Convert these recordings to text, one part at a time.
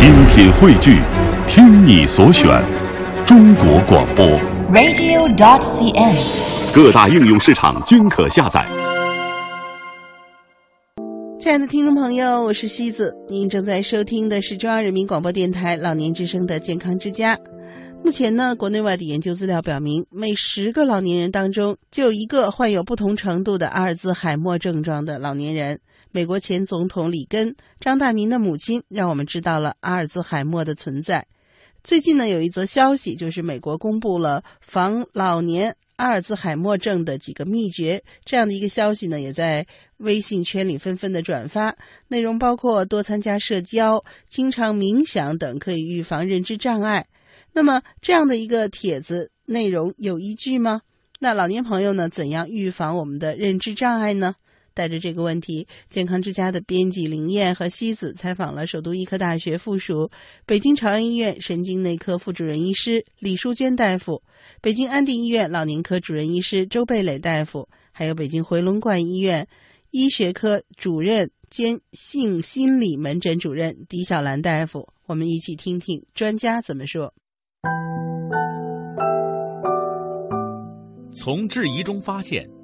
精品汇聚，听你所选，中国广播。radio.cn。各大应用市场均可下载。亲爱的听众朋友，我是西子，您正在收听的是中央人民广播电台老年之声的健康之家。目前呢，国内外的研究资料表明，每十个老年人当中就有一个患有不同程度的阿尔兹海默症状的老年人。美国前总统里根、张大民的母亲让我们知道了阿尔兹海默的存在。最近呢，有一则消息，就是美国公布了防老年阿尔兹海默症的几个秘诀。这样的一个消息呢，也在微信圈里纷纷的转发，内容包括多参加社交、经常冥想等，可以预防认知障碍。那么这样的一个帖子内容有依据吗？那老年朋友呢，怎样预防我们的认知障碍呢？带着这个问题，健康之家的编辑林燕和西子采访了首都医科大学附属北京朝阳医院神经内科副主任医师李淑娟大夫、北京安定医院老年科主任医师周贝磊大夫，还有北京回龙观医院医学科主任兼性心理门诊主任狄小兰大夫。我们一起听听专家怎么说。从质疑中发现，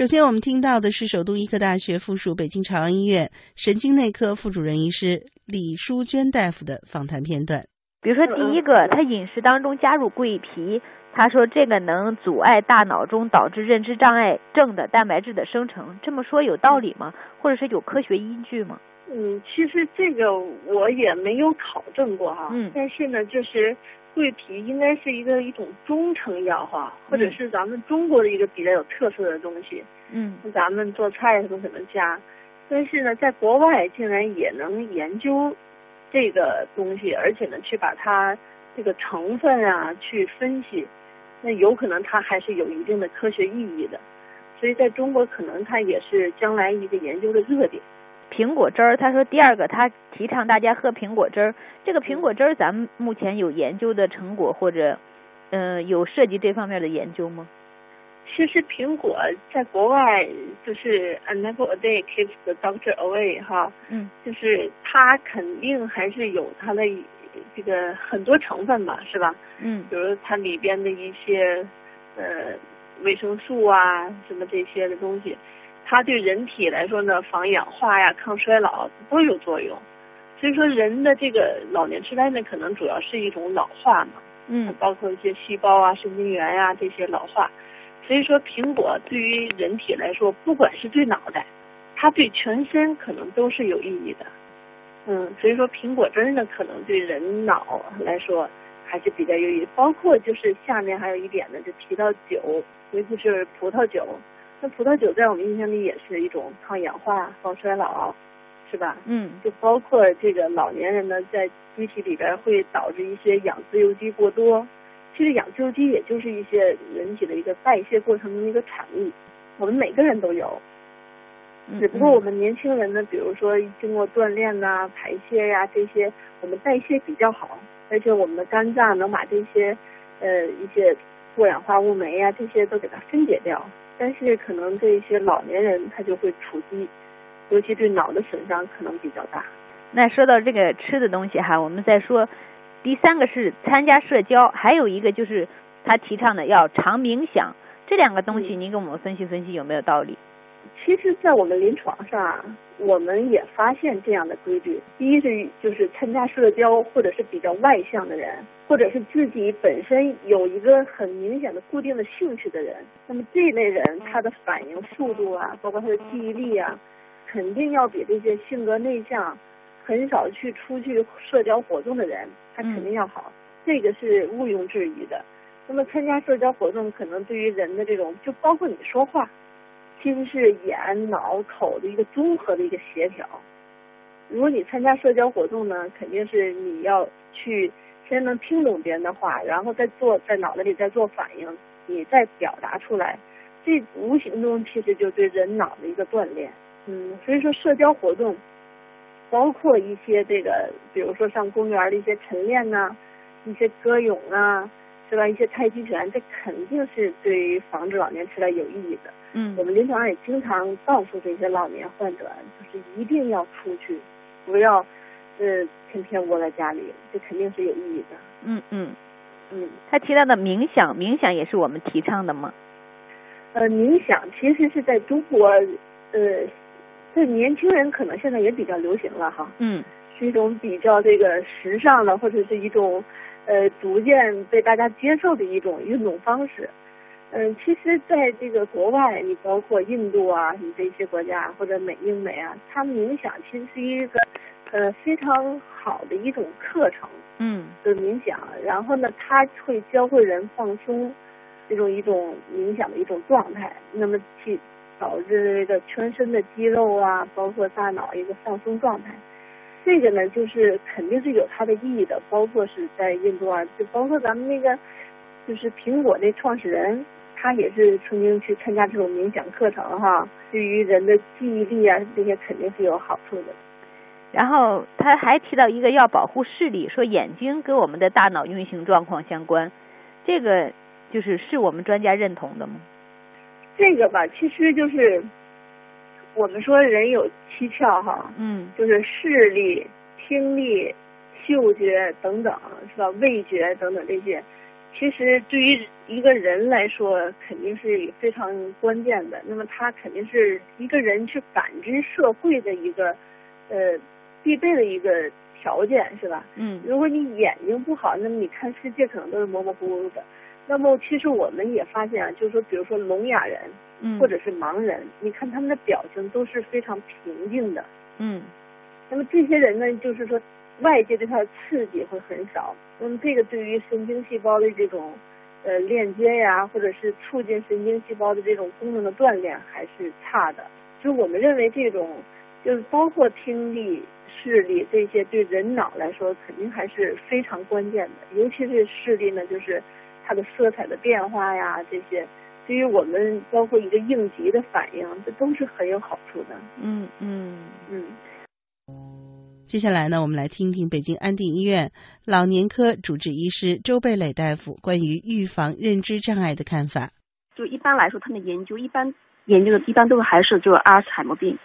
首先，我们听到的是首都医科大学附属北京朝阳医院神经内科副主任医师李淑娟大夫的访谈片段。比如说，第一个，他饮食当中加入桂皮，他说这个能阻碍大脑中导致认知障碍症的蛋白质的生成，这么说有道理吗？或者是有科学依据吗？嗯，其实这个我也没有考证过哈，嗯，但是呢，就是桂皮应该是一个一种中成药哈，或者是咱们中国的一个比较有特色的东西，嗯，咱们做菜都可能加，但是呢，在国外竟然也能研究这个东西，而且呢，去把它这个成分啊去分析，那有可能它还是有一定的科学意义的，所以在中国可能它也是将来一个研究的热点。苹果汁儿，他说第二个，他提倡大家喝苹果汁儿。这个苹果汁儿，咱们目前有研究的成果或者，嗯、呃，有涉及这方面的研究吗？其实苹果在国外就是 an apple a day keeps the doctor away 哈，嗯，就是它肯定还是有它的这个很多成分吧，是吧？嗯，比如它里边的一些呃维生素啊什么这些的东西。它对人体来说呢，防氧化呀、抗衰老都有作用。所以说，人的这个老年痴呆呢，可能主要是一种老化嘛，嗯，包括一些细胞啊、神经元呀、啊、这些老化。所以说，苹果对于人体来说，不管是对脑袋，它对全身可能都是有意义的。嗯，所以说苹果汁呢，可能对人脑来说还是比较有益。包括就是下面还有一点呢，就提到酒，尤其是葡萄酒。那葡萄酒在我们印象里也是一种抗氧化、防衰老，是吧？嗯，就包括这个老年人呢，在机体里边会导致一些氧自由基过多。其实氧自由基也就是一些人体的一个代谢过程中的一个产物，我们每个人都有。只不过我们年轻人呢，比如说经过锻炼呐、啊、排泄呀、啊、这些，我们代谢比较好，而且我们的肝脏能把这些呃一些过氧化物酶呀、啊、这些都给它分解掉。但是可能这些老年人他就会触及，尤其对脑的损伤可能比较大。那说到这个吃的东西哈，我们再说第三个是参加社交，还有一个就是他提倡的要常冥想，这两个东西您给我们分析分析有没有道理？其实，在我们临床上，我们也发现这样的规律。第一是就是参加社交或者是比较外向的人，或者是自己本身有一个很明显的固定的兴趣的人，那么这类人他的反应速度啊，包括他的记忆力啊，肯定要比这些性格内向、很少去出去社交活动的人，他肯定要好。这个是毋庸置疑的。那么参加社交活动，可能对于人的这种，就包括你说话。其实是眼、脑、口的一个综合的一个协调。如果你参加社交活动呢，肯定是你要去先能听懂别人的话，然后再做在脑子里再做反应，你再表达出来。这无形中其实就对人脑的一个锻炼。嗯，所以说社交活动，包括一些这个，比如说上公园的一些晨练呐，一些歌咏啊。是吧？一些太极拳，这肯定是对于防止老年痴呆有意义的。嗯，我们临床上也经常告诉这些老年患者，就是一定要出去，不要呃天天窝在家里，这肯定是有意义的。嗯嗯嗯。他提到的冥想，冥想也是我们提倡的吗？呃，冥想其实是在中国呃，在年轻人可能现在也比较流行了哈。嗯。是一种比较这个时尚的，或者是一种。呃，逐渐被大家接受的一种运动方式。嗯，其实在这个国外，你包括印度啊，你这些国家或者美英美啊，他们冥想其实是一个呃非常好的一种课程。嗯。的冥想，然后呢，他会教会人放松，这种一种冥想的一种状态，那么去导致这个全身的肌肉啊，包括大脑一个放松状态。这个呢，就是肯定是有它的意义的，包括是在印度啊，就包括咱们那个，就是苹果那创始人，他也是曾经去参加这种冥想课程哈，对于人的记忆力啊这些肯定是有好处的。然后他还提到一个要保护视力，说眼睛跟我们的大脑运行状况相关，这个就是是我们专家认同的吗？这个吧，其实就是。我们说人有七窍哈，嗯，就是视力、听力、嗅觉等等，是吧？味觉等等这些，其实对于一个人来说，肯定是非常关键的。那么，他肯定是一个人去感知社会的一个呃必备的一个条件，是吧？嗯。如果你眼睛不好，那么你看世界可能都是模模糊糊的。那么，其实我们也发现啊，就是说，比如说聋哑人。或者是盲人，你看他们的表情都是非常平静的。嗯，那么这些人呢，就是说外界对他的刺激会很少。那么这个对于神经细胞的这种呃链接呀，或者是促进神经细胞的这种功能的锻炼还是差的。就我们认为这种就是包括听力、视力这些，对人脑来说肯定还是非常关键的。尤其是视力呢，就是它的色彩的变化呀这些。对于我们包括一个应急的反应，这都是很有好处的。嗯嗯嗯。接下来呢，我们来听听北京安定医院老年科主治医师周贝磊大夫关于预防认知障碍的看法。就一般来说，他们的研究一般研究的一般都是还是就是阿尔茨海默病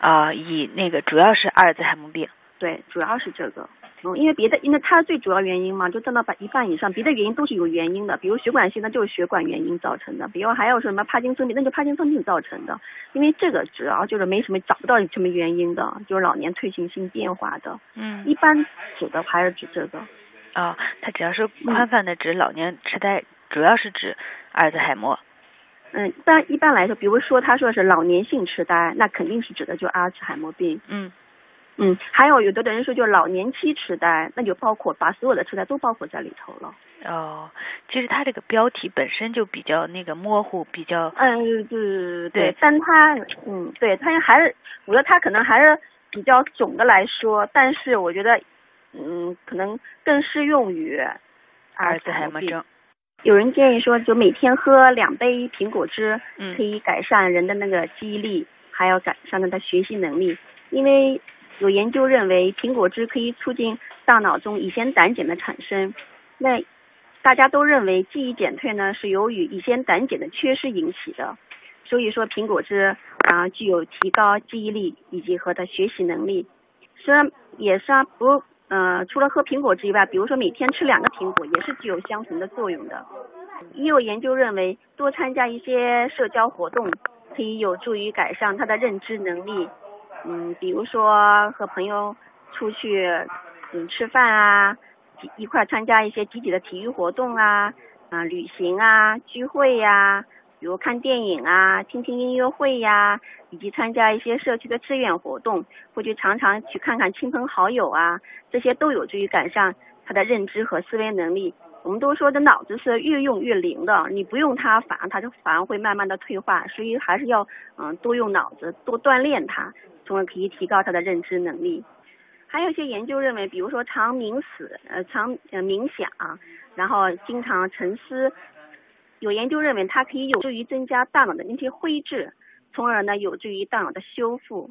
啊，以那个主要是阿尔茨海默病。对，主要是这个。嗯，因为别的，因为它最主要原因嘛，就占到百一半以上，别的原因都是有原因的，比如血管性，那就是血管原因造成的，比如还有什么帕金森病，那就帕金森病造成的，因为这个主要就是没什么找不到什么原因的，就是老年退行性变化的。嗯。一般指的还是指这个。啊，它只要是宽泛的指老年痴呆，主要是指阿尔兹海默。嗯，一般一般来说，比如说他说是老年性痴呆，那肯定是指的就阿尔茨海默病。嗯。嗯，还有有的的人说就是老年期痴呆，那就包括把所有的痴呆都包括在里头了。哦，其实它这个标题本身就比较那个模糊，比较嗯对对对，但它嗯对，它还是我觉得它可能还是比较总的来说，但是我觉得嗯可能更适用于阿尔茨海默症。有人建议说，就每天喝两杯苹果汁，嗯，可以改善人的那个记忆力，还要改善他的学习能力，因为。有研究认为，苹果汁可以促进大脑中乙酰胆碱的产生。那大家都认为记忆减退呢是由于乙酰胆碱的缺失引起的。所以说，苹果汁啊具有提高记忆力以及和的学习能力。虽然也是啊，不呃除了喝苹果汁以外，比如说每天吃两个苹果也是具有相同的作用的。也有研究认为，多参加一些社交活动。可以有助于改善他的认知能力。嗯，比如说和朋友出去嗯吃饭啊，一块参加一些集体的体育活动啊，啊旅行啊，聚会呀，比如看电影啊，听听音乐会呀，以及参加一些社区的志愿活动，或者常常去看看亲朋好友啊，这些都有助于改善他的认知和思维能力。我们都说这脑子是越用越灵的，你不用它，反而它就反而会慢慢的退化，所以还是要嗯多用脑子，多锻炼它。从而可以提高他的认知能力。还有一些研究认为，比如说常冥思，呃，常呃冥想，然后经常沉思，有研究认为它可以有助于增加大脑的那些灰质，从而呢有助于大脑的修复。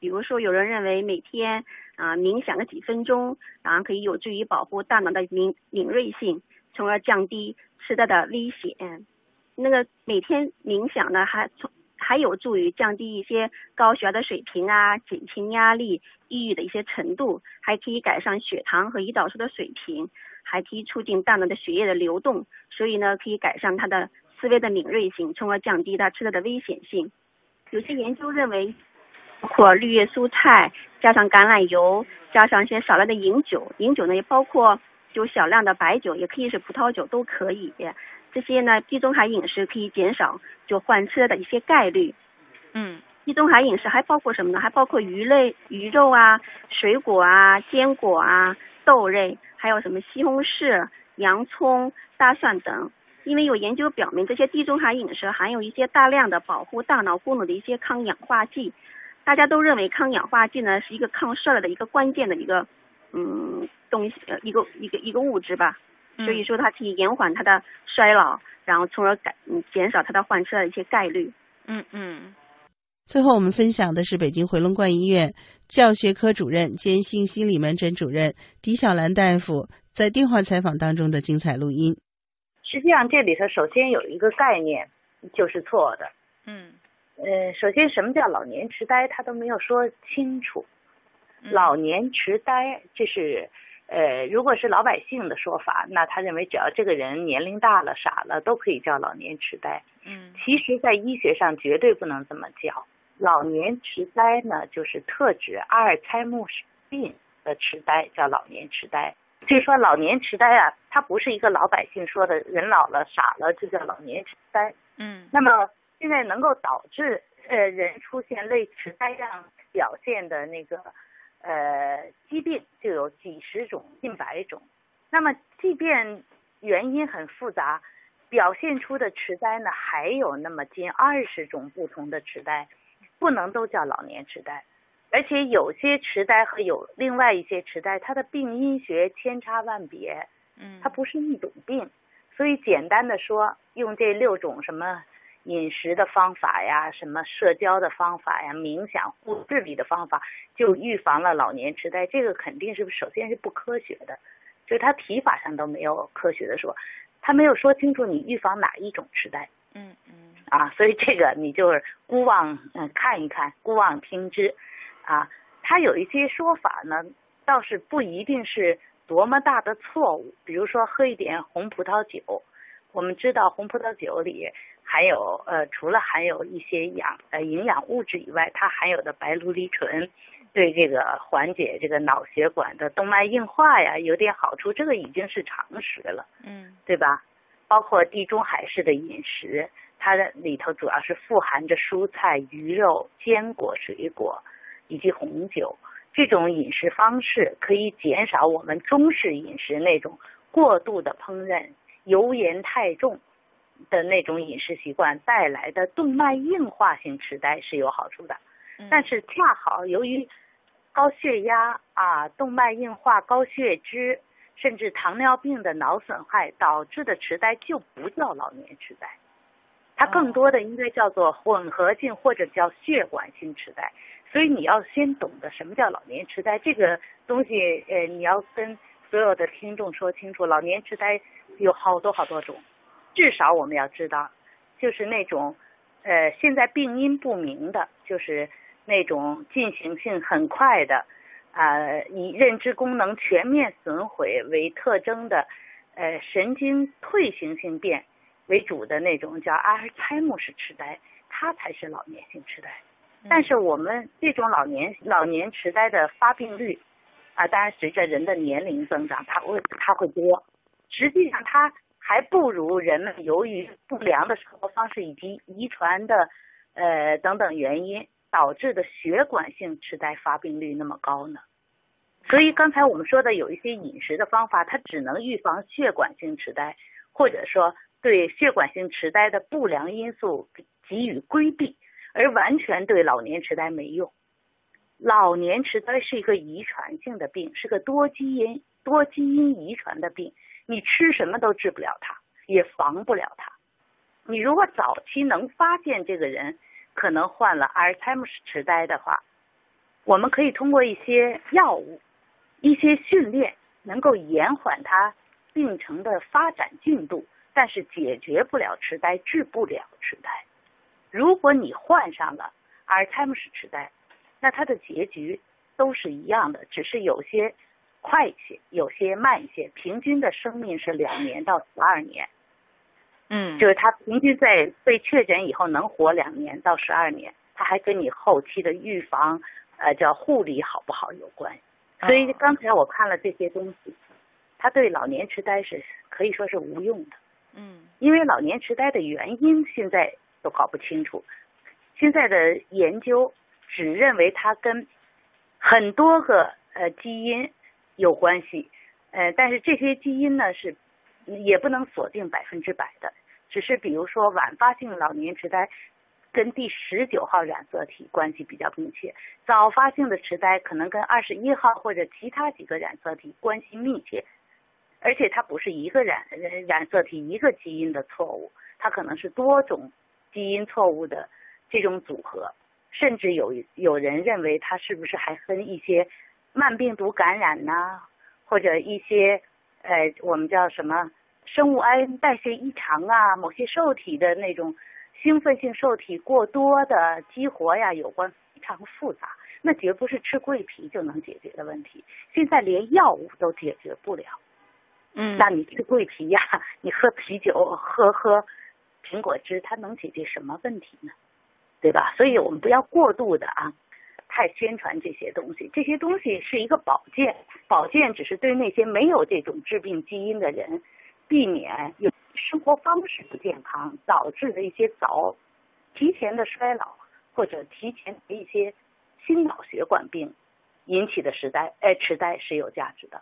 比如说，有人认为每天啊冥想个几分钟，然后可以有助于保护大脑的敏敏锐性，从而降低痴呆的危险。那个每天冥想呢，还从还有助于降低一些高血压的水平啊，减轻压力、抑郁的一些程度，还可以改善血糖和胰岛素的水平，还可以促进大脑的血液的流动，所以呢，可以改善他的思维的敏锐性，从而降低他吃的的危险性。有些研究认为，包括绿叶蔬菜，加上橄榄油，加上一些少量的饮酒，饮酒呢也包括就小量的白酒，也可以是葡萄酒都可以。这些呢，地中海饮食可以减少就患车的一些概率。嗯，地中海饮食还包括什么呢？还包括鱼类、鱼肉啊、水果啊、坚果啊、豆类，还有什么西红柿、洋葱、大蒜等。因为有研究表明，这些地中海饮食含有一些大量的保护大脑功能的一些抗氧化剂。大家都认为抗氧化剂呢是一个抗衰老的一个关键的一个嗯东西，呃一个一个一个物质吧。所以说它可以延缓它的衰老，然后从而改嗯减少它的患痴的一些概率。嗯嗯。最后我们分享的是北京回龙观医院教学科主任兼性心理门诊主任狄小兰大夫在电话采访当中的精彩录音。实际上这里头首先有一个概念就是错的。嗯。呃，首先什么叫老年痴呆，他都没有说清楚。老年痴呆这是。呃，如果是老百姓的说法，那他认为只要这个人年龄大了、傻了，都可以叫老年痴呆。嗯，其实，在医学上绝对不能这么叫。老年痴呆呢，就是特指阿尔茨默病的痴呆，叫老年痴呆。所以说，老年痴呆啊，它不是一个老百姓说的人老了、傻了就叫老年痴呆。嗯，那么现在能够导致呃人出现类痴呆样表现的那个。呃，疾病就有几十种、近百种。那么，即便原因很复杂，表现出的痴呆呢，还有那么近二十种不同的痴呆，不能都叫老年痴呆。而且有些痴呆和有另外一些痴呆，它的病因学千差万别，嗯，它不是一种病。所以简单的说，用这六种什么。饮食的方法呀，什么社交的方法呀，冥想、护自理的方法，就预防了老年痴呆。这个肯定是首先是不科学的，就是他提法上都没有科学的说，他没有说清楚你预防哪一种痴呆。嗯嗯。啊，所以这个你就是孤望嗯看一看，孤妄听之。啊，他有一些说法呢，倒是不一定是多么大的错误。比如说喝一点红葡萄酒，我们知道红葡萄酒里。还有呃，除了含有一些养呃营养物质以外，它含有的白藜芦醇对这个缓解这个脑血管的动脉硬化呀有点好处，这个已经是常识了，嗯，对吧？包括地中海式的饮食，它的里头主要是富含着蔬菜、鱼肉、坚果、水果以及红酒，这种饮食方式可以减少我们中式饮食那种过度的烹饪、油盐太重。的那种饮食习惯带来的动脉硬化性痴呆是有好处的，但是恰好由于高血压啊、动脉硬化、高血脂，甚至糖尿病的脑损害导致的痴呆就不叫老年痴呆，它更多的应该叫做混合性或者叫血管性痴呆。所以你要先懂得什么叫老年痴呆这个东西，呃，你要跟所有的听众说清楚，老年痴呆有好多好多种。至少我们要知道，就是那种，呃，现在病因不明的，就是那种进行性很快的，呃，以认知功能全面损毁为特征的，呃，神经退行性变为主的那种叫阿尔茨海默氏痴呆，它才是老年性痴呆。但是我们这种老年老年痴呆的发病率啊，当然随着人的年龄增长，它会它会多。实际上，它还不如人们由于不良的生活方式以及遗传的呃等等原因导致的血管性痴呆发病率那么高呢。所以刚才我们说的有一些饮食的方法，它只能预防血管性痴呆，或者说对血管性痴呆的不良因素给予规避。而完全对老年痴呆没用。老年痴呆是一个遗传性的病，是个多基因多基因遗传的病。你吃什么都治不了它，也防不了它。你如果早期能发现这个人可能患了阿尔茨海默痴呆的话，我们可以通过一些药物、一些训练，能够延缓他病程的发展进度，但是解决不了痴呆，治不了痴呆。如果你患上了阿尔茨海默痴呆，那他的结局都是一样的，只是有些快一些，有些慢一些。平均的生命是两年到十二年，嗯，就是他平均在被确诊以后能活两年到十二年，他还跟你后期的预防呃叫护理好不好有关。所以刚才我看了这些东西，它对老年痴呆是可以说是无用的，嗯，因为老年痴呆的原因现在。都搞不清楚，现在的研究只认为它跟很多个呃基因有关系，呃，但是这些基因呢是也不能锁定百分之百的，只是比如说晚发性老年痴呆跟第十九号染色体关系比较密切，早发性的痴呆可能跟二十一号或者其他几个染色体关系密切，而且它不是一个染染色体一个基因的错误，它可能是多种。基因错误的这种组合，甚至有有人认为它是不是还跟一些慢病毒感染呐，或者一些呃我们叫什么生物胺代谢异常啊，某些受体的那种兴奋性受体过多的激活呀有关，非常复杂。那绝不是吃桂皮就能解决的问题，现在连药物都解决不了。嗯，那你吃桂皮呀，你喝啤酒，喝喝。苹果汁它能解决什么问题呢？对吧？所以我们不要过度的啊，太宣传这些东西。这些东西是一个保健，保健只是对那些没有这种致病基因的人，避免有生活方式不健康导致的一些早、提前的衰老或者提前的一些心脑血管病引起的痴呆，哎，痴呆是有价值的。